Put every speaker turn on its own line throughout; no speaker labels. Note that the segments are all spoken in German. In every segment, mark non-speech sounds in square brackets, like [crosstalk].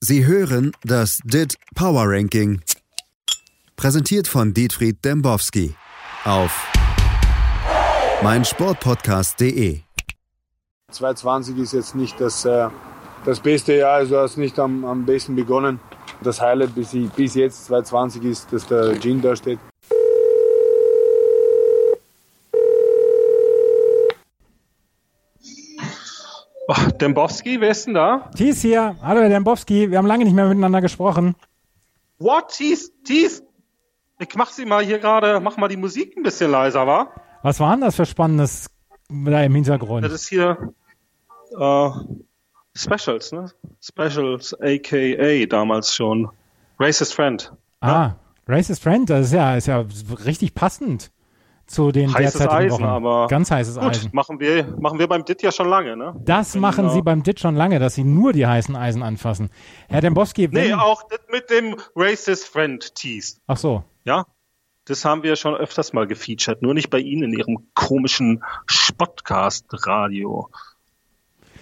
Sie hören das DIT Power Ranking. Präsentiert von Dietfried Dembowski auf meinsportpodcast.de.
2020 ist jetzt nicht das, äh, das beste Jahr, also hast nicht am, am besten begonnen. Das Highlight bis, bis jetzt 2020 ist, dass der Gin da steht.
Dembowski, wer ist denn da?
Thies hier. Hallo, Herr Dembowski. Wir haben lange nicht mehr miteinander gesprochen.
What? Thies? Thies? Ich mach sie mal hier gerade, mach mal die Musik ein bisschen leiser, wa?
Was war denn das für Spannendes da im Hintergrund?
Das ist hier äh, Specials, ne? Specials, aka damals schon. Racist Friend.
Ah, ja? Racist Friend, das ist ja, ist ja richtig passend zu den
heißes
derzeitigen
Eisen,
Wochen.
aber
Ganz heißes
gut,
Eisen.
machen wir, machen wir beim DIT ja schon lange, ne?
Das
Wenn,
machen
äh,
Sie beim DIT schon lange, dass Sie nur die heißen Eisen anfassen. Herr Dembowski, wenn...
Nee, auch das mit dem Racist Friend Tease.
Ach so.
Ja, das haben wir schon öfters mal gefeatured, nur nicht bei Ihnen in Ihrem komischen Spotcast-Radio.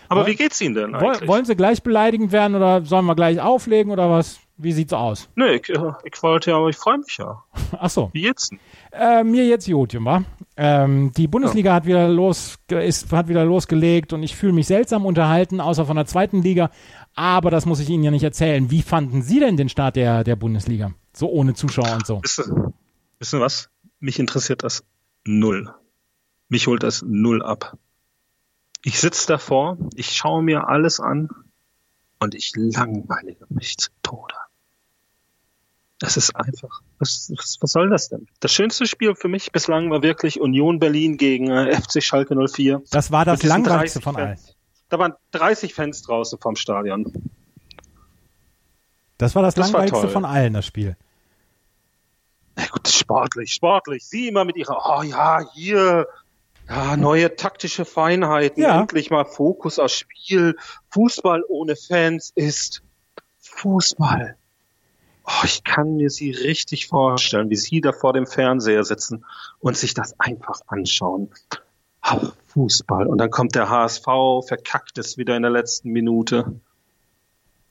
Aber
Woll-
wie geht's Ihnen denn eigentlich?
wollen Sie gleich beleidigend werden oder sollen wir gleich auflegen oder was? Wie sieht's aus?
Nee, ich, äh, ich wollte ja, aber ich freue mich ja.
Ach so.
Wie denn?
Äh, mir jetzt gut, wa? Ähm, die Bundesliga hat wieder los, ist, hat wieder losgelegt und ich fühle mich seltsam unterhalten, außer von der zweiten Liga. Aber das muss ich Ihnen ja nicht erzählen. Wie fanden Sie denn den Start der, der Bundesliga? So ohne Zuschauer und so.
Wisst ihr was? Mich interessiert das null. Mich holt das null ab. Ich sitze davor, ich schaue mir alles an und ich langweilige mich zu Tode. Das ist einfach. Was, was, was soll das denn? Das schönste Spiel für mich bislang war wirklich Union Berlin gegen äh, FC Schalke 04.
Das war das langweiligste
30
von allen.
Da waren 30 Fans draußen vom Stadion.
Das war das,
Das war
langweiligste
toll.
von allen, das Spiel.
Na gut, sportlich, sportlich. Sie immer mit ihrer, oh ja, hier, ja, neue taktische Feinheiten.
Ja.
Endlich mal Fokus aufs Spiel. Fußball ohne Fans ist Fußball. Oh, ich kann mir sie richtig vorstellen, wie sie da vor dem Fernseher sitzen und sich das einfach anschauen. Oh, Fußball. Und dann kommt der HSV, verkackt es wieder in der letzten Minute.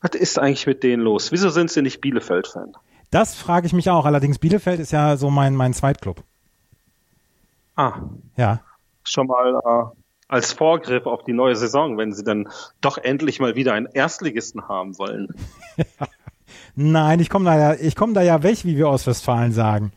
Was ist eigentlich mit denen los? Wieso sind sie nicht Bielefeld-Fan?
Das frage ich mich auch. Allerdings Bielefeld ist ja so mein, mein Zweitclub.
Ah,
Ja.
schon mal äh, als Vorgriff auf die neue Saison, wenn sie dann doch endlich mal wieder einen Erstligisten haben wollen. [laughs]
Nein, ich komme da ja, ich komme da ja weg, wie wir aus Westfalen sagen.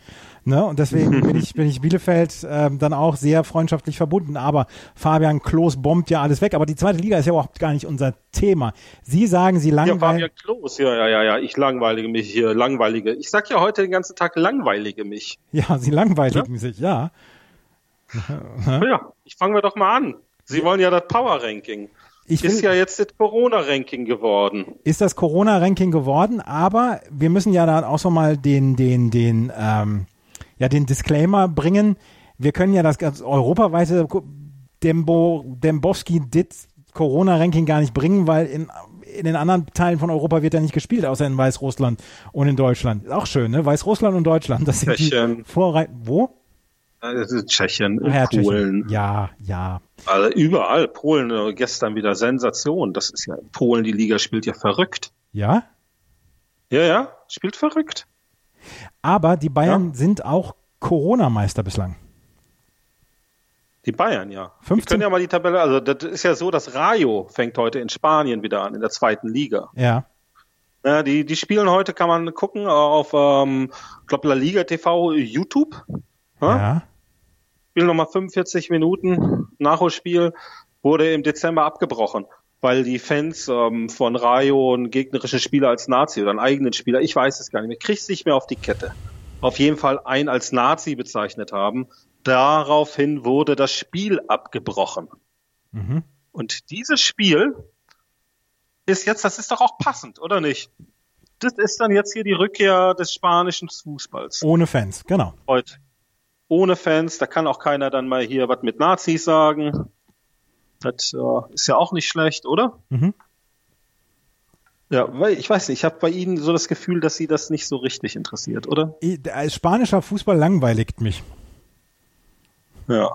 Ne? Und deswegen [laughs] bin ich, bin ich Bielefeld ähm, dann auch sehr freundschaftlich verbunden. Aber Fabian Klos bombt ja alles weg. Aber die zweite Liga ist ja überhaupt gar nicht unser Thema. Sie sagen, Sie
Ja,
langweilen.
Fabian Klos, ja, ja, ja, ja, ich langweilige mich hier, langweilige. Ich sag ja heute den ganzen Tag langweilige mich.
Ja, Sie langweiligen sich, ja.
Ja, ich fangen wir doch mal an. Sie wollen ja das Power Ranking.
Ich will,
Ist ja jetzt das Corona Ranking geworden.
ist das Corona-Ranking geworden, aber wir müssen ja dann auch so mal den, den, den, ähm, ja, den Disclaimer bringen. Wir können ja das ganz europaweite Dembo, Dembowski-Dit Corona-Ranking gar nicht bringen, weil in, in den anderen Teilen von Europa wird ja nicht gespielt, außer in Weißrussland und in Deutschland. Ist auch schön, ne? Weißrussland und Deutschland, das sind
Tschechien.
die Vorreiter. Wo?
Also Tschechien,
Ah ja,
Polen,
Tschechien. Ja, ja.
also überall. Polen äh, gestern wieder Sensation. Das ist ja Polen, die Liga spielt ja verrückt.
Ja?
Ja, ja, spielt verrückt.
Aber die Bayern
Ja.
sind auch Corona-Meister bislang.
Die Bayern, ja.
15
Wir können ja mal die Tabelle, also das ist ja so, dass Rayo fängt heute in Spanien wieder an, in der zweiten Liga.
Ja.
Ja, die, die spielen heute, kann man gucken, äh, auf, ähm, ich glaube, La Liga TV YouTube. Ja?
Ja.
Spielen nochmal 45 Minuten, Nachholspiel, wurde im Dezember abgebrochen, weil die Fans ähm, von Rayo einen gegnerischen Spieler als Nazi oder einen eigenen Spieler, ich weiß es gar nicht mehr, krieg's nicht mehr auf die Kette. Auf jeden Fall einen als Nazi bezeichnet haben. Daraufhin wurde das Spiel abgebrochen.
Mhm.
Und dieses Spiel ist jetzt, das ist doch auch passend, oder nicht? Das ist dann jetzt hier die Rückkehr des spanischen Fußballs
Ohne Fans, genau.
heute. Ohne Fans, da kann auch keiner dann mal hier was mit Nazis sagen. Das äh, ist ja auch nicht schlecht, oder?
Mhm.
Ja, weil ich weiß nicht, ich habe bei Ihnen so das Gefühl, dass Sie das nicht so richtig interessiert, oder?
Als spanischer Fußball langweiligt mich.
Ja.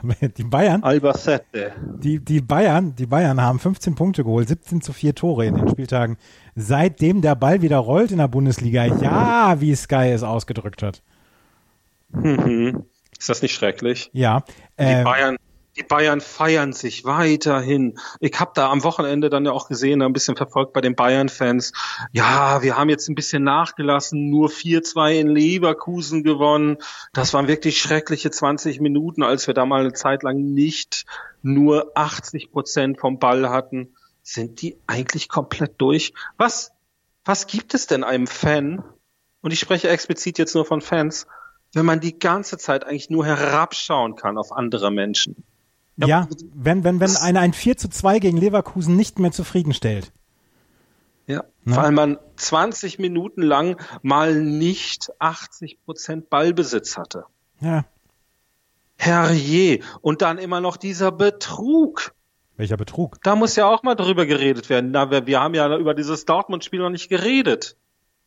[laughs]
Die Bayern,
Albacete.
die, die Bayern, die Bayern haben 15 Punkte geholt, 17 zu 4 Tore in den Spieltagen, seitdem der Ball wieder rollt in der Bundesliga. Ja, wie Sky es ausgedrückt hat.
Mhm. Ist das nicht schrecklich?
Ja,
Die
äh,
Bayern, die Bayern feiern sich weiterhin. Ich habe da am Wochenende dann ja auch gesehen, ein bisschen verfolgt bei den Bayern-Fans. Ja, wir haben jetzt ein bisschen nachgelassen, nur 4-2 in Leverkusen gewonnen. Das waren wirklich schreckliche 20 Minuten, als wir da mal eine Zeit lang nicht nur 80 Prozent vom Ball hatten. Sind die eigentlich komplett durch? Was, was gibt es denn einem Fan? Und ich spreche explizit jetzt nur von Fans, wenn man die ganze Zeit eigentlich nur herabschauen kann auf andere Menschen.
ja, wenn, wenn, wenn einer ein 4 zu 2 gegen Leverkusen nicht mehr zufriedenstellt.
Ja,
Ne?
weil man 20 Minuten lang mal nicht 80 Prozent Ballbesitz hatte.
Ja,
Herrje. Und dann immer noch dieser Betrug.
welcher Betrug.
Da muss ja auch mal drüber geredet werden. Na, wir, wir haben ja über dieses Dortmund-Spiel noch nicht geredet.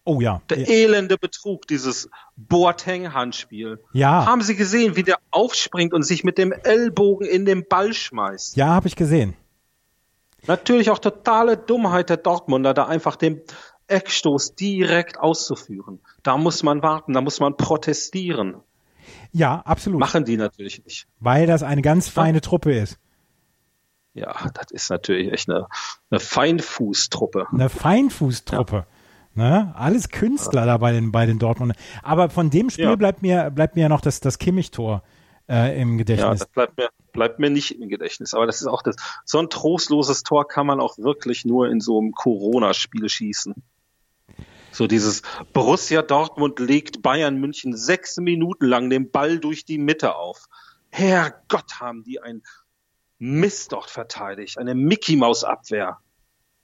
Oh ja.
Der elende Betrug, dieses Boateng-Handspiel.
Ja,
Haben Sie gesehen, wie der aufspringt und sich mit dem Ellbogen in den Ball schmeißt?
ja, habe ich gesehen.
Natürlich auch totale Dummheit der Dortmunder, da einfach den Eckstoß direkt auszuführen. Da muss man warten, da muss man protestieren.
Ja, absolut.
Machen die natürlich nicht.
Weil das eine ganz feine Truppe ist.
Ja, das ist natürlich echt eine, eine Feinfußtruppe.
Eine Feinfußtruppe. Ne? Alles Künstler da bei den, bei den Dortmund. Aber von dem Spiel
Ja.
bleibt mir, bleibt mir ja noch das, das Kimmich-Tor äh, im
Ja,
Gedächtnis.
das bleibt mir, bleibt mir nicht im Gedächtnis. Aber das ist auch das, so ein trostloses Tor kann man auch wirklich nur in so einem Corona-Spiel schießen. So dieses Borussia Dortmund legt Bayern München sechs Minuten lang den Ball durch die Mitte auf. Herrgott, haben die ein Mist dort verteidigt. Eine Mickey-Maus-Abwehr.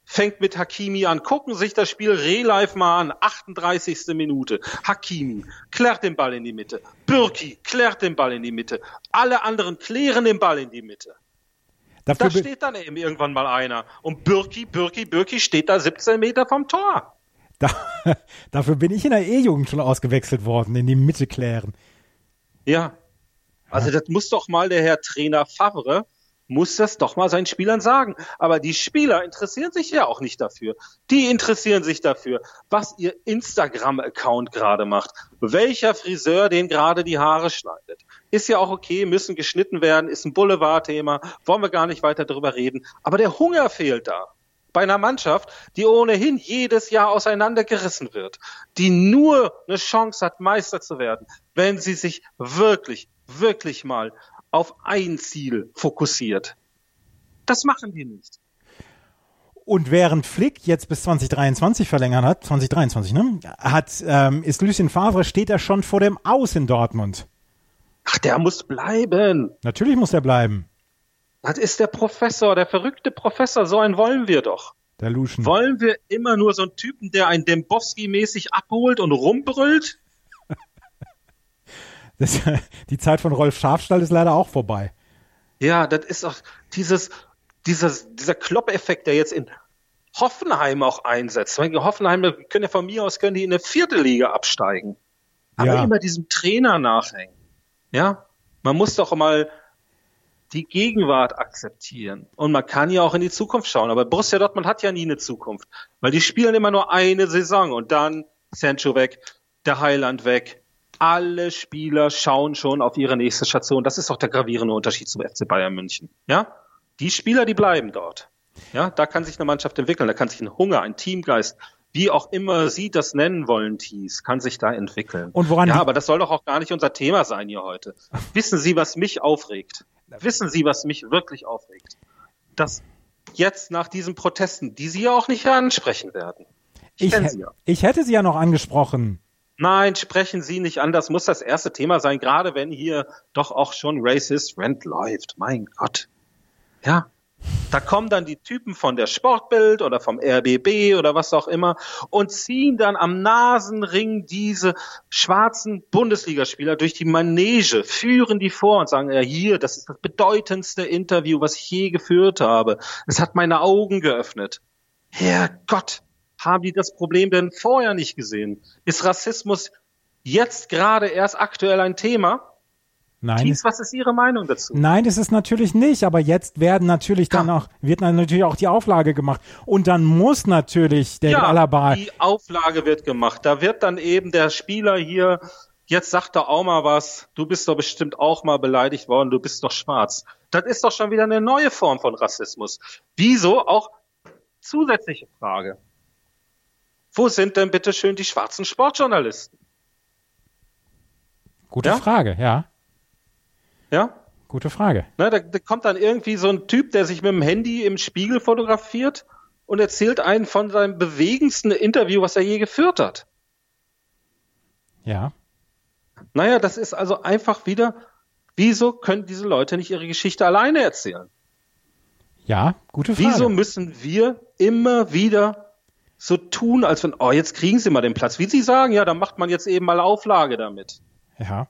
Fängt mit Hakimi an. Gucken sich das Spiel Re-Live mal an. 38. Minute. Hakimi klärt den Ball in die Mitte. Bürki klärt den Ball in die Mitte. Alle anderen klären den Ball in die Mitte.
Dafür
Da steht dann eben irgendwann mal einer. Und Bürki, Bürki, Bürki steht da 17 Meter vom Tor.
da, [laughs] dafür bin ich in der E-Jugend schon ausgewechselt worden, in die Mitte klären.
Ja. Also das muss doch mal der Herr Trainer Favre, muss das doch mal seinen Spielern sagen. Aber die Spieler interessieren sich ja auch nicht dafür. Die interessieren sich dafür, was ihr Instagram-Account gerade macht. Welcher Friseur den gerade die Haare schneidet. Ist ja auch okay, müssen geschnitten werden, ist ein Boulevardthema, wollen wir gar nicht weiter drüber reden. Aber der Hunger fehlt da. Bei einer Mannschaft, die ohnehin jedes Jahr auseinandergerissen wird, die nur eine Chance hat, Meister zu werden, wenn sie sich wirklich, wirklich mal auf ein Ziel fokussiert. Das machen die nicht.
Und während Flick jetzt bis 2023 verlängert hat, 2023, ne, hat, ähm, ist Lucien Favre, steht er schon vor dem Aus in Dortmund.
Ach, der muss bleiben.
Natürlich muss er bleiben,
Das ist der Professor, der verrückte Professor. So einen wollen wir doch.
der Lucian.
Wollen wir immer nur so einen Typen, der einen Dembowski-mäßig abholt und rumbrüllt?
Das, [laughs] die Zeit von Rolf Schafstall ist leider auch vorbei.
Ja, das ist auch dieses, dieses, dieser Klopp-Effekt, der jetzt in Hoffenheim auch einsetzt. Meine, Hoffenheim können ja von mir aus können die in eine vierte Liga absteigen. Aber
Ja.
immer diesem Trainer nachhängen. Ja, man muss doch mal die Gegenwart akzeptieren. Und man kann ja auch in die Zukunft schauen. Aber Borussia Dortmund hat ja nie eine Zukunft. Weil die spielen immer nur eine Saison und dann Sancho weg, der Heiland weg. Alle Spieler schauen schon auf ihre nächste Station. Das ist doch der gravierende Unterschied zum FC Bayern München. Ja? Die Spieler, die bleiben dort. Ja, da kann sich eine Mannschaft entwickeln. Da kann sich ein Hunger, ein Teamgeist, wie auch immer Sie das nennen wollen, Thies, kann sich da entwickeln.
Und woran
ja, aber das soll doch auch gar nicht unser Thema sein hier heute. Wissen Sie, was mich aufregt? Wissen Sie, was mich wirklich aufregt? Dass jetzt nach diesen Protesten, die Sie ja auch nicht ansprechen werden.
Ich,
sie ja.
ich hätte sie ja noch angesprochen.
Nein, sprechen Sie nicht an. Das muss das erste Thema sein, gerade wenn hier doch auch schon Racist Rent läuft. Mein Gott. Ja. Da kommen dann die Typen von der Sportbild oder vom RBB oder was auch immer und ziehen dann am Nasenring diese schwarzen Bundesligaspieler durch die Manege, führen die vor und sagen, ja hier, das ist das bedeutendste Interview, was ich je geführt habe. Es hat meine Augen geöffnet. Herrgott, haben die das Problem denn vorher nicht gesehen? Ist Rassismus jetzt gerade erst aktuell ein Thema?
Nein.
Thies, was ist Ihre Meinung dazu?
Nein, das ist natürlich nicht, aber jetzt werden natürlich dann
Ja.
auch, wird dann natürlich auch die Auflage gemacht. Und dann muss natürlich David
ja,
Alaba,
die Auflage wird gemacht. Da wird dann eben der Spieler hier, jetzt sagt er auch mal was, du bist doch bestimmt auch mal beleidigt worden, du bist doch schwarz. Das ist doch schon wieder eine neue Form von Rassismus. Wieso auch zusätzliche Frage. Wo sind denn bitte schön die schwarzen Sportjournalisten?
gute
Ja?
Frage, ja,
Ja?
gute Frage.
Ne, da, da kommt dann irgendwie so ein Typ, der sich mit dem Handy im Spiegel fotografiert und erzählt einen von seinem bewegendsten Interview, was er je geführt hat.
Ja,
Naja, das ist also einfach wieder, wieso können diese Leute nicht ihre Geschichte alleine erzählen?
ja, gute Frage.
Wieso müssen wir immer wieder so tun, als wenn, oh, jetzt kriegen sie mal den Platz. Wie sie sagen, ja, dann macht man jetzt eben mal Auflage damit.
Ja.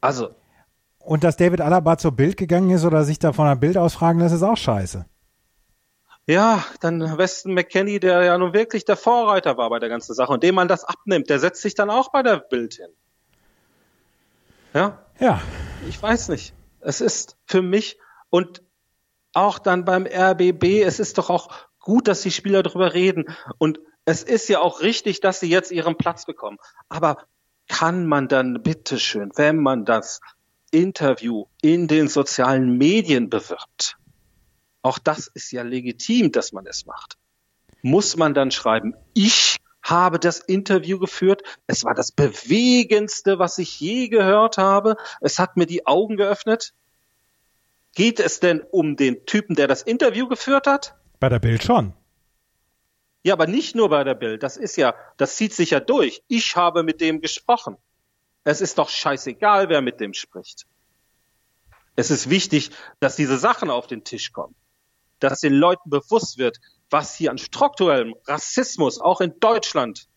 Also,
Und dass David Alaba zur Bild gegangen ist oder sich da von der Bild ausfragen lässt, ist auch scheiße.
ja, dann Weston McKenney, der ja nun wirklich der Vorreiter war bei der ganzen Sache und dem man das abnimmt, der setzt sich dann auch bei der Bild hin. Ja,
Ja,
ich weiß nicht. Es ist für mich und auch dann beim RBB, es ist doch auch gut, dass die Spieler darüber reden. Und es ist ja auch richtig, dass sie jetzt ihren Platz bekommen. Aber kann man dann bitteschön, wenn man das Interview in den sozialen Medien bewirbt, auch das ist ja legitim, dass man es macht, muss man dann schreiben, ich habe das Interview geführt. Es war das bewegendste, was ich je gehört habe. Es hat mir die Augen geöffnet. Geht es denn um den Typen, der das Interview geführt hat?
Bei der Bild schon.
Ja, aber nicht nur bei der Bild. Das ist ja, das zieht sich ja durch. Ich habe mit dem gesprochen. Es ist doch scheißegal, wer mit dem spricht. Es ist wichtig, dass diese Sachen auf den Tisch kommen. Dass den Leuten bewusst wird, was hier an strukturellem Rassismus auch in Deutschland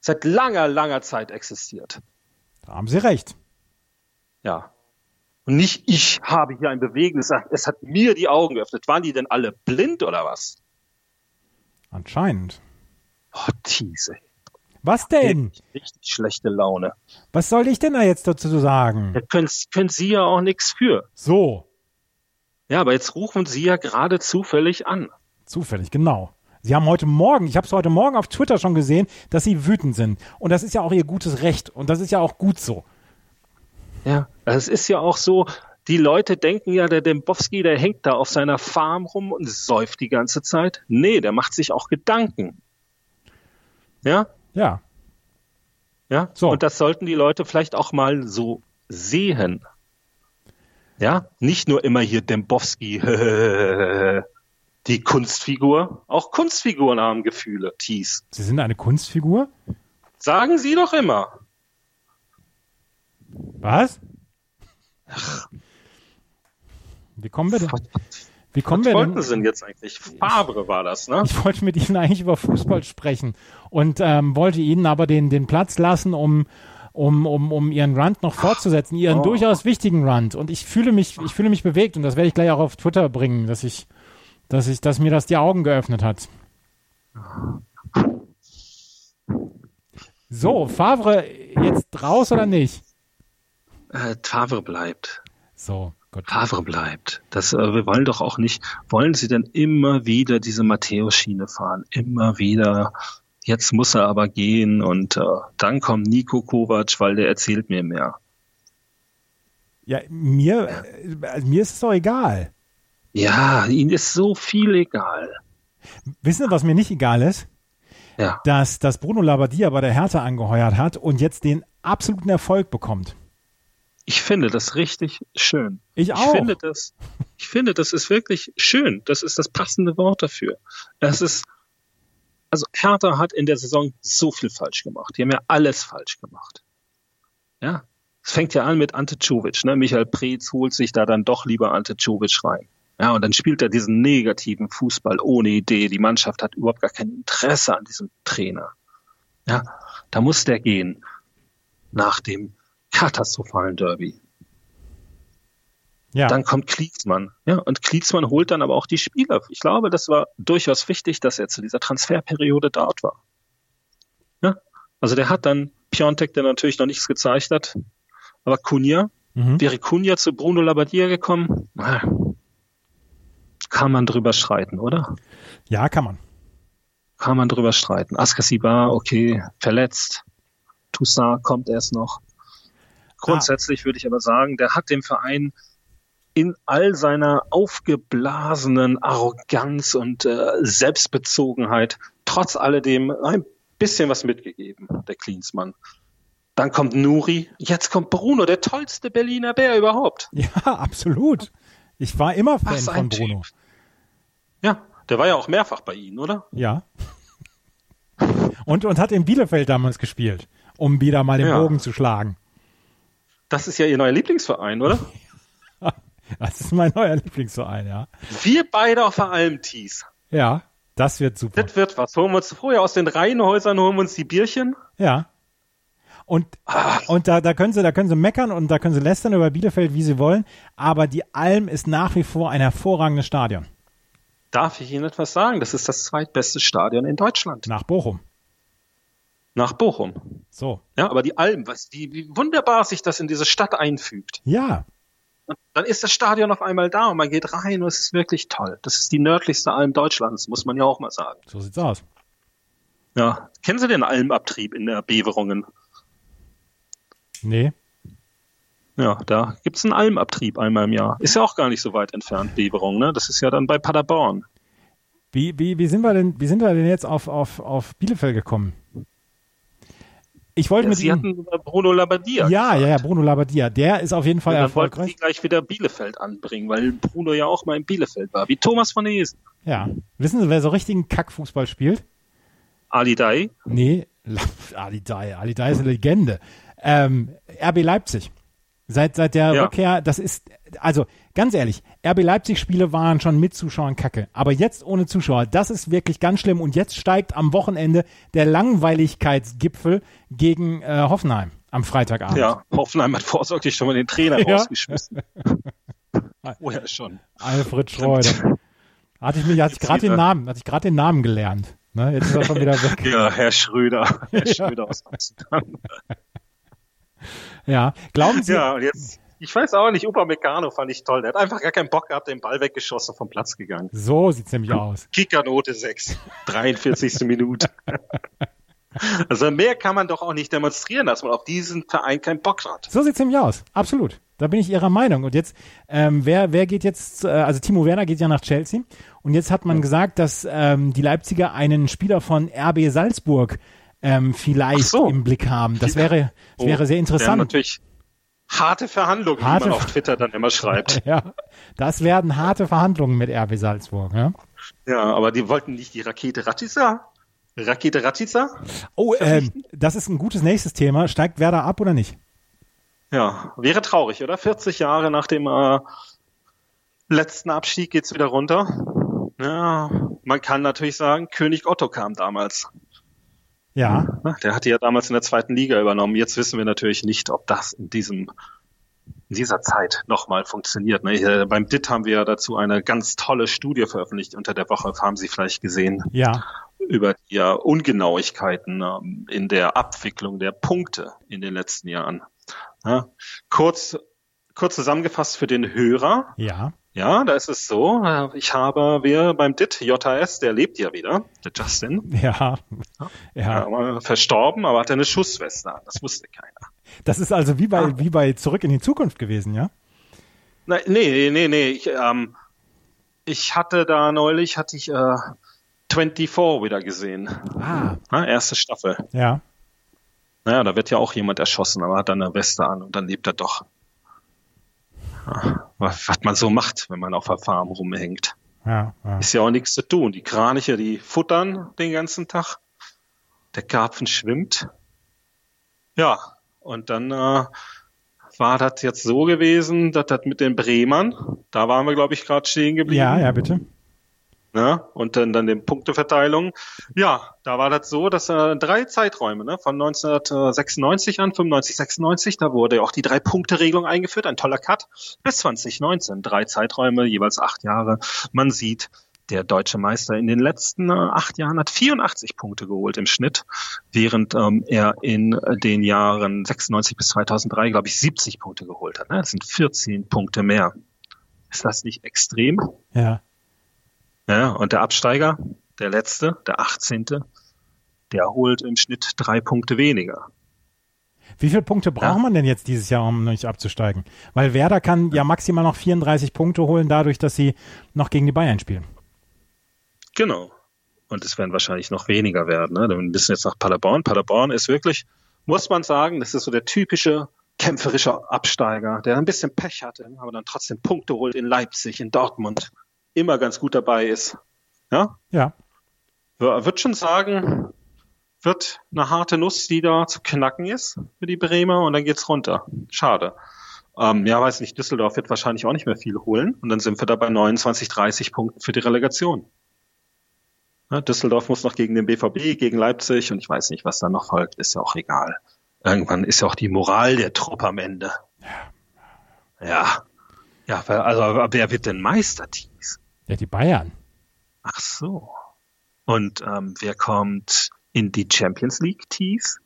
seit langer, langer Zeit existiert.
Da haben Sie recht.
Ja. Und nicht ich habe hier ein Bewegendes, es hat mir die Augen geöffnet. Waren die denn alle blind oder was?
Anscheinend.
Oh, Thiese.
Was denn?
Richtig, richtig schlechte Laune.
Was soll ich denn da jetzt dazu sagen?
Da können, können Sie ja auch nichts für.
So,
Ja, aber jetzt rufen Sie ja gerade zufällig an.
zufällig, genau. Sie haben heute Morgen, ich habe es heute Morgen auf Twitter schon gesehen, dass Sie wütend sind. Und das ist ja auch Ihr gutes Recht. Und das ist ja auch gut so.
Ja, es ist ja auch so, die Leute denken ja, der Dembowski, der hängt da auf seiner Farm rum und säuft die ganze Zeit. Nee, der macht sich auch Gedanken. Ja,
Ja,
ja.
So.
Und das sollten die Leute vielleicht auch mal so sehen. Ja, nicht nur immer hier Dembowski, [laughs] die Kunstfigur. Auch Kunstfiguren haben Gefühle, Thies.
Sie sind eine Kunstfigur?
Sagen Sie doch immer.
Was? Wie kommen wir denn? Wie kommen
Was
wir
wollten
denn?
Sie denn jetzt eigentlich? Favre war das, ne?
Ich wollte mit Ihnen eigentlich über Fußball sprechen und ähm, wollte Ihnen aber den, den Platz lassen, um, um, um, um Ihren Rant noch fortzusetzen, Ihren
Oh.
durchaus wichtigen Rant. Und ich fühle mich, ich fühle mich bewegt und das werde ich gleich auch auf Twitter bringen, dass ich, dass ich, dass mir das die Augen geöffnet hat. So, Favre jetzt raus oder nicht?
Äh, Favre bleibt.
So, gut.
Favre bleibt. Das, äh, wir wollen doch auch nicht, wollen Sie denn immer wieder diese Matthäus-Schiene fahren? Immer wieder. Jetzt muss er aber gehen und äh, dann kommt Nico Kovac, weil der erzählt mir mehr.
Ja, mir, äh, mir ist es doch egal.
Ja, Ihnen ist so viel egal.
Wissen Sie, was mir nicht egal ist?
Ja.
dass, dass Bruno Labbadia bei der Hertha angeheuert hat und jetzt den absoluten Erfolg bekommt.
Ich finde das richtig schön.
Ich
Ich
auch.
finde das, ich finde, das ist wirklich schön. Das ist das passende Wort dafür. Es ist, also Hertha hat in der Saison so viel falsch gemacht. Die haben ja alles falsch gemacht. Ja. Es fängt ja an mit Ante Czovic, ne? Michael Preetz holt sich da dann doch lieber Ante Czovic rein. Ja, und dann spielt er diesen negativen Fußball ohne Idee. Die Mannschaft hat überhaupt gar kein Interesse an diesem Trainer. Ja, da muss der gehen. Nach dem katastrophalen Derby.
Ja,
Dann kommt Klinsmann. Ja, und Klinsmann holt dann aber auch die Spieler. Ich glaube, das war durchaus wichtig, dass er zu dieser Transferperiode dort war. Ja, also der hat dann Piontek, der natürlich noch nichts gezeigt hat. Aber Kunja,
Mhm.
wäre Kunja zu Bruno Labbadia gekommen? Kann man drüber streiten, oder?
Ja, kann man.
Kann man drüber streiten. Askasibar, okay, verletzt. Toussaint kommt erst noch. Grundsätzlich würde ich aber sagen, der hat dem Verein in all seiner aufgeblasenen Arroganz und äh, Selbstbezogenheit trotz alledem ein bisschen was mitgegeben, der Klinsmann. Dann kommt Nuri, jetzt kommt Bruno, der tollste Berliner Bär überhaupt. [laughs]
Ja, absolut. Ich war immer Fan
Was
von Bruno.
Typ. Ja, der war ja auch mehrfach bei Ihnen, oder?
Ja. Und, und hat in Bielefeld damals gespielt, um wieder mal den
Ja.
Bogen zu schlagen.
Das ist ja Ihr neuer Lieblingsverein, oder? [laughs]
Das ist mein neuer Lieblingsverein, ja.
Wir beide auf der Alm Thies.
Ja, das wird super.
Das wird was. Holen wir uns vorher aus den Reihenhäusern, holen wir uns die Bierchen.
Ja. Und,
Ah.
und da, da können sie, da können sie meckern und da können sie lästern über Bielefeld, wie sie wollen. Aber die Alm ist nach wie vor ein hervorragendes Stadion.
Darf ich Ihnen etwas sagen? Das ist das zweitbeste Stadion in Deutschland.
Nach Bochum.
Nach Bochum.
So.
Ja, aber die Alm, was, wie, wie wunderbar sich das in diese Stadt einfügt.
Ja.
Und dann ist das Stadion auf einmal da und man geht rein und es ist wirklich toll. Das ist die nördlichste Alm Deutschlands, muss man ja auch mal sagen.
So sieht's aus.
Ja. Kennen Sie den Almabtrieb in der Beverungen?
Nee.
Ja, da gibt's einen Almabtrieb einmal im Jahr. Ist ja auch gar nicht so weit entfernt, Beverung, ne? Das ist ja dann bei Paderborn.
Wie, wie, wie sind wir denn, wie sind wir denn jetzt auf, auf, auf Bielefeld gekommen? Ich wollte
Ja,
mit
Sie
Ihnen.
hatten Bruno Labbadia.
Ja, ja, ja, Bruno Labbadia. Der ist auf jeden Fall
Und dann wollten
erfolgreich.
Sie gleich wieder Bielefeld anbringen, weil Bruno ja auch mal in Bielefeld war. Wie Thomas von Esen.
Ja. Wissen Sie, wer so richtigen Kackfußball spielt?
Ali Dai.
Nee, [laughs] Ali Dai. Ali Dai ist eine Legende. Ähm, RB Leipzig. Seit, seit der
Ja.
Rückkehr, das ist, also ganz ehrlich, RB Leipzig-Spiele waren schon mit Zuschauern kacke. Aber jetzt ohne Zuschauer, das ist wirklich ganz schlimm. Und jetzt steigt am Wochenende der Langweiligkeitsgipfel gegen äh, Hoffenheim am Freitagabend.
Ja, Hoffenheim hat vorsorglich schon mal den Trainer [laughs]
Ja.
rausgeschmissen. [laughs] Vorher schon.
Alfred Schreuder. Hatte ich mich, hatte ich gerade den. Namen, hatte ich gerade den Namen gelernt. Ne, jetzt ist er schon wieder [laughs] weg.
Ja, Herr Schröder. Herr
Ja.
Schröder aus Amsterdam.
Ja. Glauben Sie,
Ja, und jetzt, ich weiß auch nicht, Upamecano fand ich toll. Der hat einfach gar keinen Bock gehabt, den Ball weggeschossen, vom Platz gegangen.
so sieht's nämlich aus.
Kickernote 6, 43. Minute. [laughs] Also mehr kann man doch auch nicht demonstrieren, dass man auf diesen Verein keinen Bock hat.
So sieht's nämlich aus. Absolut. Da bin ich Ihrer Meinung. Und jetzt, ähm, wer, wer geht jetzt, äh, also Timo Werner geht ja nach Chelsea. Und jetzt hat man gesagt, dass ähm, die Leipziger einen Spieler von RB Salzburg ähm, vielleicht
so.
im Blick haben. Das wäre, das wäre sehr interessant.
natürlich harte Verhandlungen,
Harte
wie man auf Twitter dann immer schreibt. [laughs]
Ja, das werden harte Verhandlungen mit RB Salzburg. Ja?
Ja, aber die wollten nicht die Rakete Ratica? Rakete Ratica?
Oh, ähm, das ist ein gutes nächstes Thema. Steigt Werder ab oder nicht?
Ja, wäre traurig, oder? 40 Jahre nach dem äh, letzten Abstieg geht's wieder runter. Ja, man kann natürlich sagen, König Otto kam damals.
Ja,
Ne, Der hatte ja damals in der zweiten Liga übernommen. Jetzt wissen wir natürlich nicht, ob das in diesem in dieser Zeit nochmal funktioniert. Ne? Beim DIT haben wir ja dazu eine ganz tolle Studie veröffentlicht unter der Woche, haben Sie vielleicht gesehen,
ja,
über die ja, Ungenauigkeiten ähm, in der Abwicklung der Punkte in den letzten Jahren. Ja? Kurz, kurz zusammengefasst für den Hörer.
ja.
Ja, da ist es so. äh, Ich habe, wir beim DIT, JS, der lebt ja wieder, der Justin,
Ja, ja.
ja. verstorben, aber hatte eine Schussweste an. Das wusste keiner.
Das ist also wie bei,
Ah.
wie bei Zurück in die Zukunft gewesen, ja?
Nein, nee, nee, nee. Ich, ähm, ich hatte da neulich, hatte ich äh, 24 wieder gesehen.
Ah,
Ja, erste Staffel.
ja.
Naja, da wird ja auch jemand erschossen, aber hat dann eine Weste an und dann lebt er doch. Ja, was, was man so macht, wenn man auf der Farm rumhängt.
Ja, ja.
Ist ja auch nichts zu tun. Die Kraniche, die futtern den ganzen Tag. Der Karpfen schwimmt. Ja, und dann äh, war das jetzt so gewesen, dass das mit den Bremern, da waren wir, glaube ich, gerade stehen geblieben.
Ja, ja, bitte.
Ne? Und dann, dann den Punkteverteilung. Ja, da war das so, dass äh, drei Zeiträume, ne? von 1996 an, 95, 96, da wurde auch die Drei-Punkte-Regelung eingeführt, ein toller Cut, bis 2019, drei Zeiträume, jeweils acht Jahre. Man sieht, der deutsche Meister in den letzten äh, acht Jahren hat 84 Punkte geholt im Schnitt, während ähm, er in den Jahren 96 bis 2003, glaube ich, 70 Punkte geholt hat. Ne? Das sind 14 Punkte mehr. Ist das nicht extrem?
Ja.
Ja, und der Absteiger, der letzte, der 18., der holt im Schnitt drei Punkte weniger.
Wie viele Punkte braucht ja. man denn jetzt dieses Jahr, um nicht abzusteigen? Weil Werder kann ja maximal noch 34 Punkte holen, dadurch, dass sie noch gegen die Bayern spielen.
Genau. Und es werden wahrscheinlich noch weniger werden. Ne? Dann müssen jetzt nach Paderborn. Paderborn ist wirklich, muss man sagen, das ist so der typische kämpferische Absteiger, der ein bisschen Pech hatte, aber dann trotzdem Punkte holt in Leipzig, in Dortmund, immer ganz gut dabei ist. Ja?
Ja.
Wird schon sagen, wird eine harte Nuss, die da zu knacken ist für die Bremer und dann geht's runter. Schade. Ähm, ja, weiß nicht, Düsseldorf wird wahrscheinlich auch nicht mehr viel holen und dann sind wir da bei 29, 30 Punkten für die Relegation. Ja, Düsseldorf muss noch gegen den BVB, gegen Leipzig und ich weiß nicht, was da noch folgt, ist ja auch egal. Irgendwann ist ja auch die Moral der Truppe am Ende. Ja. Ja, also wer wird denn Meister, Tees?
Ja, die Bayern.
Ach so. Und ähm, wer kommt in die Champions League tief?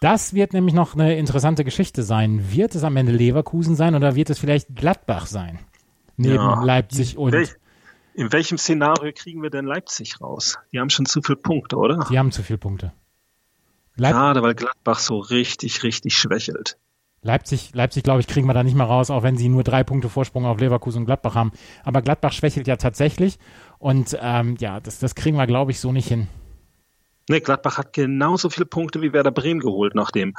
Das wird nämlich noch eine interessante Geschichte sein. Wird es am Ende Leverkusen sein oder wird es vielleicht Gladbach sein? Neben ja. Leipzig und. Wel
in welchem Szenario kriegen wir denn Leipzig raus? Die haben schon zu viele Punkte, oder?
Die haben zu viele Punkte.
Leip Gerade weil Gladbach so richtig, richtig schwächelt.
Leipzig, Leipzig, glaube ich, kriegen wir da nicht mehr raus, auch wenn sie nur drei Punkte Vorsprung auf Leverkusen und Gladbach haben. Aber Gladbach schwächelt ja tatsächlich. Und ähm, ja, das, das kriegen wir, glaube ich, so nicht hin.
Nee, Gladbach hat genauso viele Punkte wie Werder Bremen geholt nach dem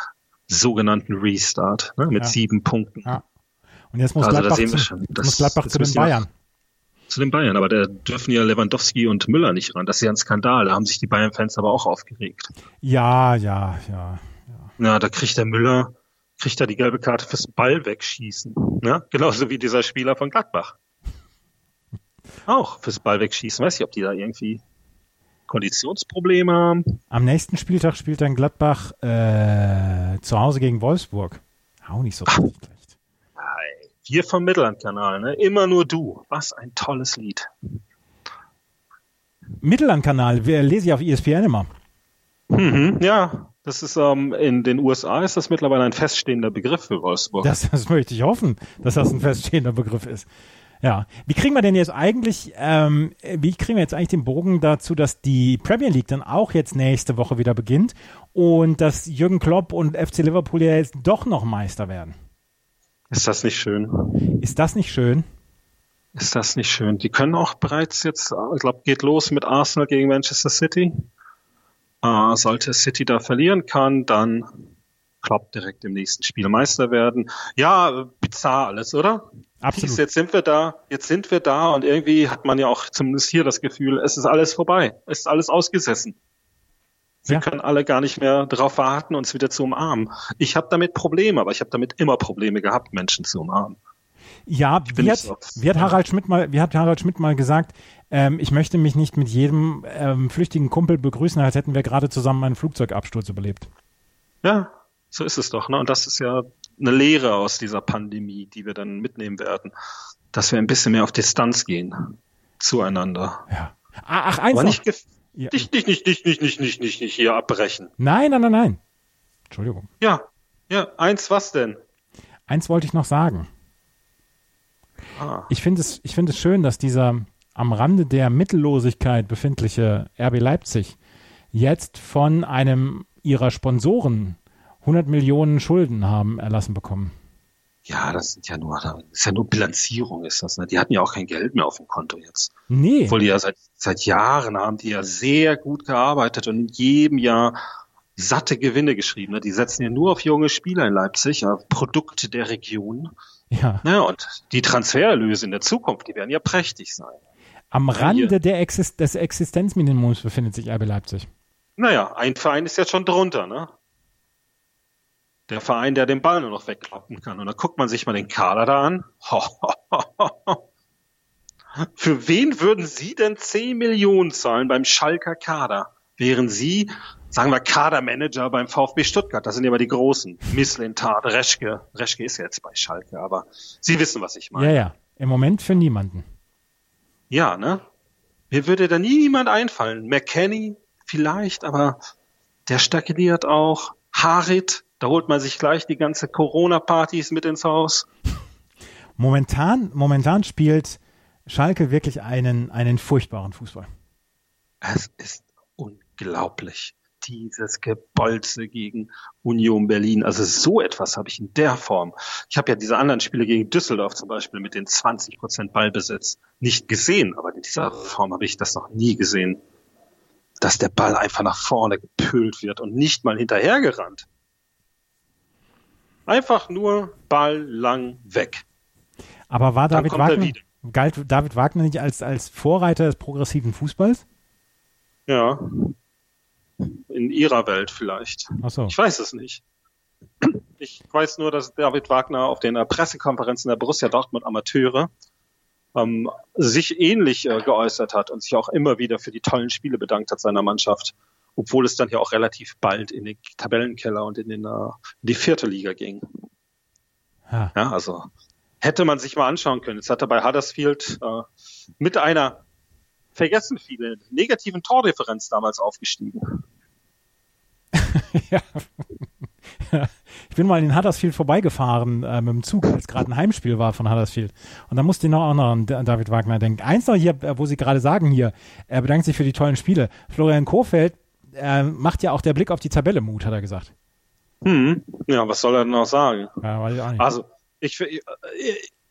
sogenannten Restart, ne, mit ja. sieben Punkten. Ja.
Und jetzt muss also Gladbach, zu, schon, das, muss Gladbach zu den Bayern.
Zu den Bayern, aber da dürfen ja Lewandowski und Müller nicht ran. Das ist ja ein Skandal. Da haben sich die Bayern-Fans aber auch aufgeregt.
Ja, ja, ja,
ja. Ja, da kriegt der Müller, kriegt er die gelbe Karte fürs Ball wegschießen. Ne? Genauso wie dieser Spieler von Gladbach. Auch fürs Ball wegschießen. Weiß ich, ob die da irgendwie Konditionsprobleme haben.
Am nächsten Spieltag spielt dann Gladbach äh, zu Hause gegen Wolfsburg. Auch nicht so schlecht.
Wir vom Mittellandkanal, ne? Immer nur du. Was ein tolles Lied.
Mittellandkanal, lese ich auf ESPN immer.
Mhm, ja, das ist ähm, in den USA ist das mittlerweile ein feststehender Begriff für Wolfsburg.
Das, das möchte ich hoffen, dass das ein feststehender Begriff ist. Ja, wie kriegen wir denn jetzt eigentlich, ähm, wie kriegen wir jetzt eigentlich den Bogen dazu, dass die Premier League dann auch jetzt nächste Woche wieder beginnt und dass Jürgen Klopp und FC Liverpool ja jetzt doch noch Meister werden?
Ist das nicht schön?
Ist das nicht schön?
Ist das nicht schön? Die können auch bereits jetzt, ich glaube, geht los mit Arsenal gegen Manchester City. Äh, sollte City da verlieren kann, dann Klopp direkt im nächsten Spiel Meister werden. Ja, bizarr alles, oder?
Absolut.
Jetzt sind wir da, jetzt sind wir da und irgendwie hat man ja auch zumindest hier das Gefühl, es ist alles vorbei. Es ist alles ausgesessen. Wir ja. können alle gar nicht mehr darauf warten, uns wieder zu umarmen. Ich habe damit Probleme, aber ich habe damit immer Probleme gehabt, Menschen zu umarmen.
Ja, wie hat, wie hat, Harald Schmidt mal, wie hat Harald Schmidt mal gesagt, ähm, ich möchte mich nicht mit jedem ähm, flüchtigen Kumpel begrüßen, als hätten wir gerade zusammen einen Flugzeugabsturz überlebt.
Ja, so ist es doch. Ne? Und das ist ja eine Lehre aus dieser Pandemie, die wir dann mitnehmen werden, dass wir ein bisschen mehr auf Distanz gehen zueinander.
Ja. Ach, eins
Aber nicht, ja. nicht, nicht, nicht, nicht, nicht, nicht, nicht, nicht, nicht hier abbrechen.
Nein, nein, nein, nein. Entschuldigung.
Ja, ja, eins was denn?
Eins wollte ich noch sagen. Ah. Ich finde es, ich finde es schön, dass dieser am Rande der Mittellosigkeit befindliche RB Leipzig jetzt von einem ihrer Sponsoren 100 Millionen Schulden haben erlassen bekommen.
Ja, das sind ja nur, das ist ja nur Bilanzierung, ist das. Ne? Die hatten ja auch kein Geld mehr auf dem Konto jetzt.
Nee.
Obwohl die ja seit, seit Jahren haben die ja sehr gut gearbeitet und in jedem Jahr satte Gewinne geschrieben. Ne? Die setzen ja nur auf junge Spieler in Leipzig, ja, Produkte der Region.
Ja.
ja. Und die Transfererlöse in der Zukunft, die werden ja prächtig sein.
Am Rande der Exist des Existenzminimums befindet sich RB Leipzig.
Naja, ein Verein ist jetzt schon drunter, ne? Der Verein, der den Ball nur noch wegklappen kann. Und dann guckt man sich mal den Kader da an. [laughs] Für wen würden Sie denn 10 Millionen zahlen beim Schalker Kader? Wären Sie, sagen wir, Kadermanager beim VfB Stuttgart? Das sind ja immer die Großen. Misslintat, Reschke. Reschke ist jetzt bei Schalke, aber Sie wissen, was ich meine.
Ja, ja. Im Moment für niemanden.
Ja, ne? Mir würde da niemand einfallen. McKenny vielleicht, aber der stagniert auch. Harit, da holt man sich gleich die ganze Corona-Partys mit ins Haus.
Momentan, momentan spielt Schalke wirklich einen, einen furchtbaren Fußball.
Es ist unglaublich. Dieses Gebolze gegen Union Berlin. Also so etwas habe ich in der Form. Ich habe ja diese anderen Spiele gegen Düsseldorf zum Beispiel mit den 20 Prozent Ballbesitz nicht gesehen, aber in dieser Form habe ich das noch nie gesehen. Dass der Ball einfach nach vorne gepült wird und nicht mal hinterhergerannt. Einfach nur Ball lang weg.
Aber war David Wagner, galt David Wagner nicht als, als Vorreiter des progressiven Fußballs?
Ja. In ihrer Welt vielleicht.
Ach so.
Ich weiß es nicht. Ich weiß nur, dass David Wagner auf den Pressekonferenzen der Borussia Dortmund Amateure ähm, sich ähnlich äh, geäußert hat und sich auch immer wieder für die tollen Spiele bedankt hat seiner Mannschaft, obwohl es dann ja auch relativ bald in den Tabellenkeller und in, den, äh, in die vierte Liga ging.
Ha.
Ja, also hätte man sich mal anschauen können. Jetzt hat er bei Huddersfield äh, mit einer vergessen viele negativen Tordifferenz damals aufgestiegen. [laughs]
ja. Ich bin mal in Huddersfield vorbeigefahren äh, mit dem Zug, als gerade ein Heimspiel war von Huddersfield. Und da musste ich noch auch noch an David Wagner denken. Eins noch hier, äh, wo Sie gerade sagen hier, er bedankt sich für die tollen Spiele. Florian Kofeld äh, macht ja auch der Blick auf die Tabelle Mut, hat er gesagt.
Hm. Ja, was soll er denn noch sagen?
Ja, weiß ich auch nicht.
Also, ich, äh,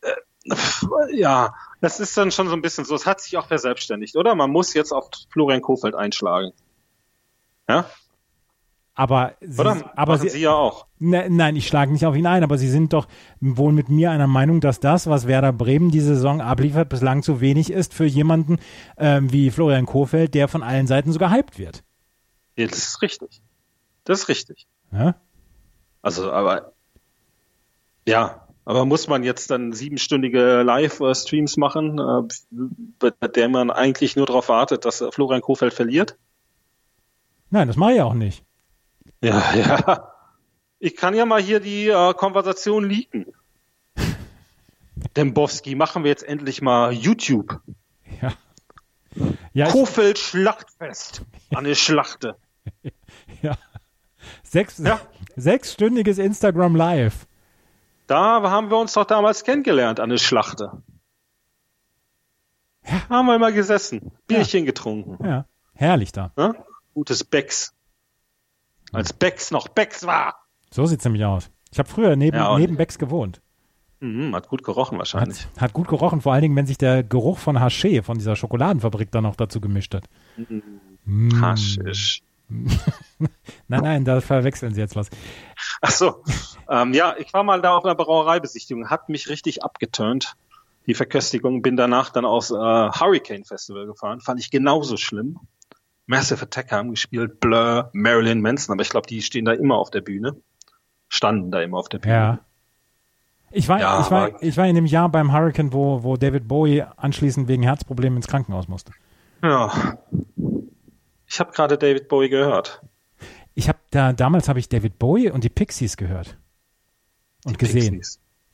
äh, ja, das ist dann schon so ein bisschen so, es hat sich auch verselbstständigt, oder? Man muss jetzt auf Florian Kofeld einschlagen. Ja?
Aber Sie,
Oder?
aber Sie,
Sie ja auch.
Ne, nein, ich schlage nicht auf ihn ein, aber Sie sind doch wohl mit mir einer Meinung, dass das, was Werder Bremen diese Saison abliefert, bislang zu wenig ist für jemanden ähm, wie Florian Kofeld, der von allen Seiten so gehypt wird.
Ja, Das ist richtig. Das ist richtig.
Ja?
Also, aber ja, aber muss man jetzt dann siebenstündige Live-Streams machen, äh, bei der man eigentlich nur darauf wartet, dass Florian Kofeld verliert?
Nein, das mache ich auch nicht.
Ja, [laughs] ja. Ich kann ja mal hier die äh, Konversation leaken. [laughs] Dembowski, machen wir jetzt endlich mal YouTube.
Ja. Ja,
Kofeld Schlachtfest. [laughs] Eine Schlachte.
ja. Sechs,
Ja.
Sechsstündiges Instagram Live.
Da haben wir uns doch damals kennengelernt, an der Schlachte. Haben wir mal gesessen, Bierchen getrunken.
Ja, herrlich da.
Ne? Gutes Becks. Als Becks noch Becks war.
So sieht's nämlich aus. Ich habe früher neben,
Ja,
neben Becks gewohnt.
Mhm, hat gut gerochen wahrscheinlich.
Hat, hat gut gerochen, vor allen Dingen, wenn sich der Geruch von Haché, von dieser Schokoladenfabrik, dann noch dazu gemischt hat. Mm.
Haschisch. [laughs]
Nein, nein, da verwechseln Sie jetzt was.
Ach so. Ähm, ja, ich war mal da auf einer Brauereibesichtigung, hat mich richtig abgeturnt. Die Verköstigung, bin danach dann aufs äh, Hurricane Festival gefahren, fand ich genauso schlimm. Massive Attack haben gespielt, Blur, Marilyn Manson, aber ich glaube, die stehen da immer auf der Bühne. Standen da immer auf der Bühne.
Ja. Ich war,
Ja,
ich war, ich war in dem Jahr beim Hurricane, wo, wo David Bowie anschließend wegen Herzproblemen ins Krankenhaus musste.
Ja. Ich habe gerade David Bowie gehört.
Ich habe da, damals habe ich David Bowie und die Pixies gehört. Und gesehen.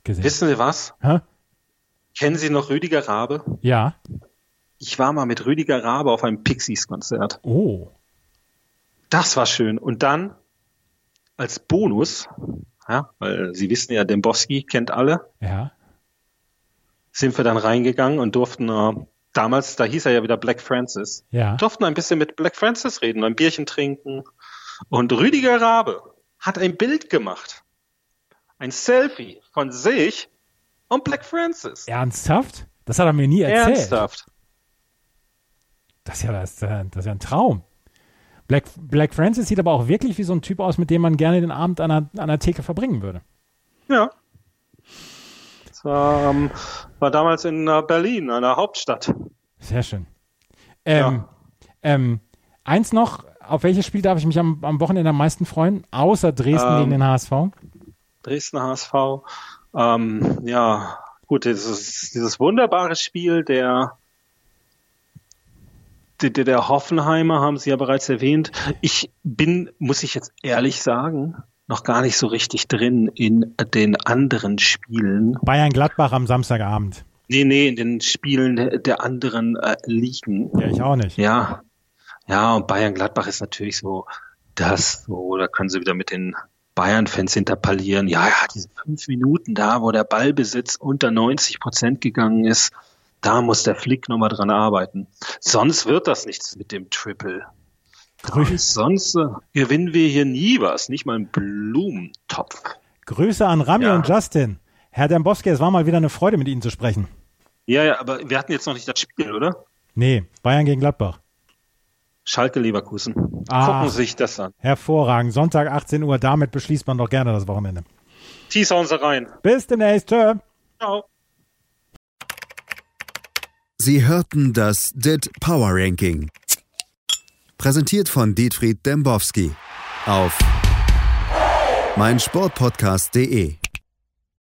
Gesehen.
Wissen Sie was?
Hä?
Kennen Sie noch Rüdiger Rabe?
Ja.
Ich war mal mit Rüdiger Rabe auf einem Pixies-Konzert.
Oh.
Das war schön. Und dann als Bonus, ja, weil Sie wissen ja, Dembowski kennt alle,
Ja.
sind wir dann reingegangen und durften äh, damals, da hieß er ja wieder Black Francis,
Ja.
durften ein bisschen mit Black Francis reden, ein Bierchen trinken. Und Rüdiger Rabe hat ein Bild gemacht. Ein Selfie von sich und Black Francis.
Ernsthaft? Das hat er mir nie erzählt.
Ernsthaft.
Das ist ja, das, ist ja- das ist ja ein Traum. Black, Black Francis sieht aber auch wirklich wie so ein Typ aus, mit dem man gerne den Abend an einer, an einer Theke verbringen würde.
Ja. Ähm, war damals in äh, Berlin, einer Hauptstadt.
Sehr schön. Ähm, ähm, eins noch, auf welches Spiel darf ich mich am, am Wochenende am meisten freuen? Außer Dresden
Ähm,
gegen den HSV?
Dresdner HSV. Ähm, ja, gut, dieses, dieses wunderbare Spiel der- der Hoffenheimer haben Sie ja bereits erwähnt. Ich bin, muss ich jetzt ehrlich sagen, noch gar nicht so richtig drin in den anderen Spielen.
Bayern Gladbach am Samstagabend.
Nee, nee, in den Spielen der, der anderen äh, Ligen.
Ja, ich auch nicht.
Ja. Ja, und Bayern-Gladbach ist natürlich so das, so, da können sie wieder mit den Bayern-Fans hinterpallieren. Ja, ja, diese fünf Minuten da, wo der Ballbesitz unter 90 Prozent gegangen ist, da muss der Flick nochmal dran arbeiten. Sonst wird das nichts mit dem Triple. Sonst äh, gewinnen wir hier nie was, nicht mal einen Blumentopf.
Grüße an Rami
Ja.
und Justin. Herr Dembowski, es war mal wieder eine Freude, mit Ihnen zu sprechen.
Ja, ja, aber wir hatten jetzt noch nicht das Spiel, oder?
Nee, Bayern gegen Gladbach.
Schalke Leverkusen.
Ah.
Gucken Sie sich das an.
Hervorragend. Sonntag 18 Uhr, damit beschließt man doch gerne das Wochenende.
Sie rein.
Bis demnächst. Tschö.
Ciao.
Sie hörten das DIT Power Ranking. Präsentiert von Dietfried Dembowski auf meinsportpodcast.de.